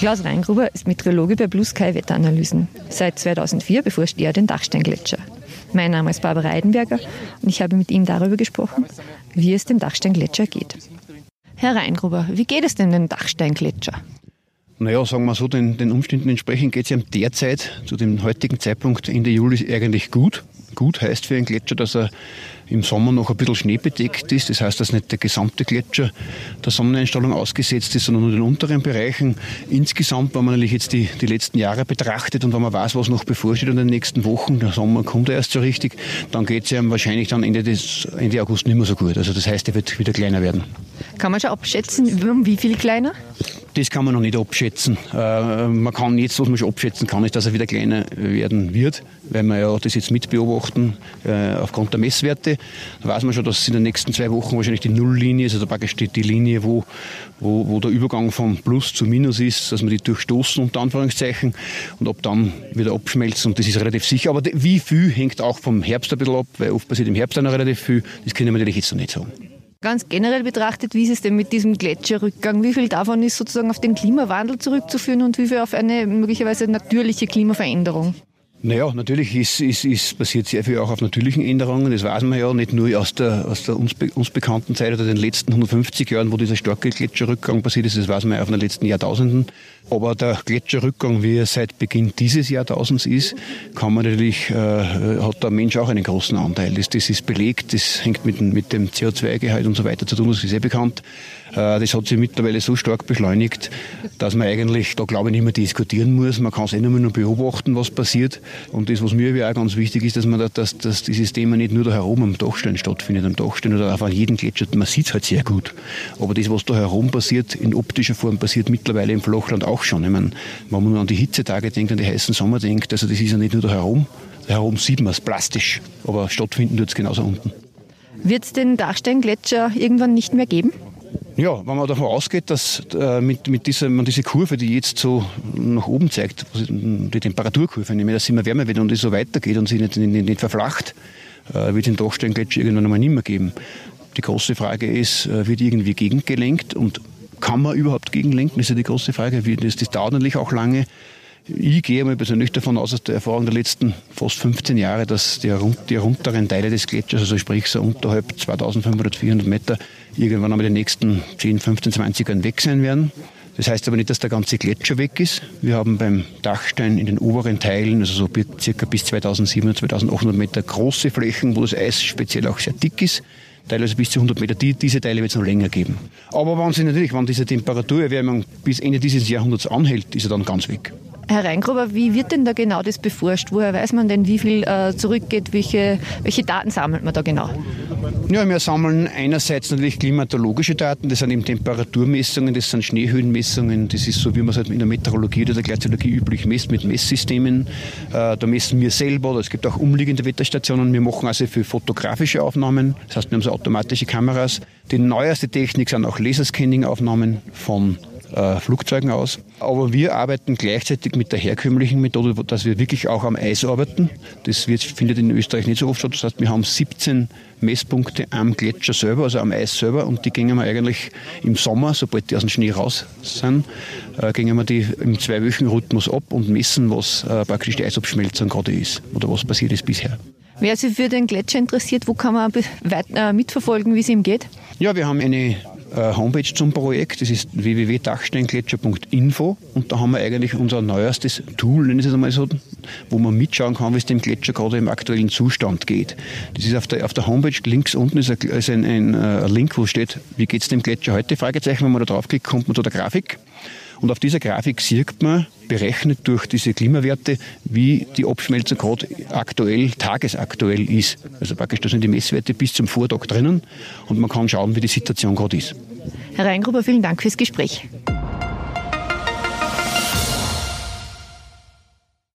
Klaus Reingruber ist Meteorologe bei Blue Sky Wetteranalysen. Seit 2004 beforscht er den Dachsteingletscher. Mein Name ist Barbara Reidenberger und ich habe mit ihm darüber gesprochen, wie es dem Dachsteingletscher geht. Herr Reingruber, wie geht es denn dem Dachsteingletscher? Naja, sagen wir so, den, den Umständen entsprechend geht es ihm derzeit, zu dem heutigen Zeitpunkt Ende Juli, eigentlich gut. Gut heißt für einen Gletscher, dass er im Sommer noch ein bisschen schneebedeckt ist. Das heißt, dass nicht der gesamte Gletscher der Sonneneinstrahlung ausgesetzt ist, sondern nur den unteren Bereichen. Insgesamt, wenn man natürlich jetzt die, die letzten Jahre betrachtet und wenn man weiß, was noch bevorsteht in den nächsten Wochen, der Sommer kommt erst so richtig, dann geht es ja wahrscheinlich dann Ende, des, Ende August nicht mehr so gut. Also das heißt, er wird wieder kleiner werden. Kann man schon abschätzen, wie viel kleiner? Das kann man noch nicht abschätzen. Äh, man kann jetzt, was man schon abschätzen kann, ist, dass er wieder kleiner werden wird, weil wir ja das jetzt mitbeobachten äh, aufgrund der Messwerte. Da weiß man schon, dass in den nächsten zwei Wochen wahrscheinlich die Nulllinie, also praktisch die, die Linie, wo, wo, wo der Übergang von Plus zu Minus ist, dass man die durchstoßen, unter Anführungszeichen, und ob dann wieder abschmelzen. Und das ist relativ sicher. Aber wie viel hängt auch vom Herbst ein bisschen ab, weil oft passiert im Herbst auch noch relativ viel. Das können wir natürlich jetzt noch nicht sagen. Ganz generell betrachtet, wie ist es denn mit diesem Gletscherrückgang? Wie viel davon ist sozusagen auf den Klimawandel zurückzuführen und wie viel auf eine möglicherweise natürliche Klimaveränderung? Naja, natürlich ist, ist, ist passiert sehr viel auch auf natürlichen Änderungen. Das weiß man ja nicht nur aus der, aus der uns, uns bekannten Zeit oder den letzten 150 Jahren, wo dieser starke Gletscherrückgang passiert ist. Das weiß man ja auf den letzten Jahrtausenden. Aber der Gletscherrückgang, wie er seit Beginn dieses Jahrtausends ist, kann man natürlich, äh, hat der Mensch auch einen großen Anteil. Das, das ist belegt, das hängt mit, mit dem CO2-Gehalt und so weiter zu tun, das ist sehr bekannt. Äh, das hat sich mittlerweile so stark beschleunigt, dass man eigentlich da, glaube ich, nicht mehr diskutieren muss. Man kann es eh nur beobachten, was passiert. Und das, was mir auch ganz wichtig ist, dass man da, dass, dass dieses Thema nicht nur da herum am Dachstein stattfindet, am Dachstein oder auf jedem Gletscher. Man sieht es halt sehr gut. Aber das, was da herum passiert, in optischer Form passiert mittlerweile im Flachland auch schon. Ich meine, wenn man nur an die Hitzetage denkt, an die heißen Sommer denkt, also das ist ja nicht nur da herum. Da herum sieht man es plastisch, aber stattfinden tut es genauso unten. Wird es den Dachsteingletscher irgendwann nicht mehr geben? Ja, wenn man davon ausgeht, dass äh, mit, mit dieser man diese Kurve, die jetzt so nach oben zeigt, die Temperaturkurve, nämlich dass es immer wärmer wird und es so weitergeht und sich nicht, nicht, nicht verflacht, äh, wird den Dachsteingletscher irgendwann einmal nicht mehr geben. Die große Frage ist, äh, wird irgendwie gegengelenkt und kann man überhaupt gegenlenken? Ist ja die große Frage. Das, das dauert natürlich auch lange. Ich gehe mal persönlich davon aus, aus der Erfahrung der letzten fast 15 Jahre, dass die, die unteren Teile des Gletschers, also sprich so unterhalb 2500, 400 Meter, irgendwann einmal die nächsten 10, 15, 20 Jahren weg sein werden. Das heißt aber nicht, dass der ganze Gletscher weg ist. Wir haben beim Dachstein in den oberen Teilen, also so circa bis 2700, 2800 Meter große Flächen, wo das Eis speziell auch sehr dick ist teilweise bis zu 100 Meter. Die, diese Teile wird es noch länger geben. Aber wenn natürlich, wenn diese Temperaturerwärmung bis Ende dieses Jahrhunderts anhält, ist er dann ganz weg. Herr Reingruber, wie wird denn da genau das beforscht? Woher weiß man denn, wie viel äh, zurückgeht? Welche, welche Daten sammelt man da genau? Ja, wir sammeln einerseits natürlich klimatologische Daten, das sind eben Temperaturmessungen, das sind Schneehöhenmessungen, das ist so, wie man es halt in der Meteorologie oder der Glaziologie üblich messt, mit Messsystemen. Äh, da messen wir selber, oder es gibt auch umliegende Wetterstationen. Wir machen also für fotografische Aufnahmen, das heißt, wir haben so automatische Kameras. Die neueste Technik sind auch Laserscanning-Aufnahmen von äh, Flugzeugen aus. Aber wir arbeiten gleichzeitig mit der herkömmlichen Methode, dass wir wirklich auch am Eis arbeiten. Das wird, findet in Österreich nicht so oft statt. Das heißt, wir haben 17 Messpunkte am Gletscher selber, also am Eis selber, und die gingen wir eigentlich im Sommer, sobald die aus dem Schnee raus sind, äh, gingen wir die im Zwei-Wochen-Rhythmus ab und messen, was äh, praktisch die Eisabschmelzung gerade ist oder was passiert ist bisher. Wer sich für den Gletscher interessiert, wo kann man äh, mitverfolgen, wie es ihm geht? Ja, wir haben eine Homepage zum Projekt. Das ist www.dachsteingletscher.info und da haben wir eigentlich unser neuestes Tool, nenne ich es einmal so, wo man mitschauen kann, wie es dem Gletscher gerade im aktuellen Zustand geht. Das ist auf der, auf der Homepage links unten ist ein, ein, ein, ein äh, Link, wo steht, wie geht es dem Gletscher heute? Fragezeichen, wenn man da draufklickt, kommt man zu der Grafik. Und auf dieser Grafik sieht man, berechnet durch diese Klimawerte, wie die Abschmelzung gerade aktuell, tagesaktuell ist. Also praktisch, da sind die Messwerte bis zum Vortag drinnen und man kann schauen, wie die Situation gerade ist. Herr Reingruber, vielen Dank fürs Gespräch.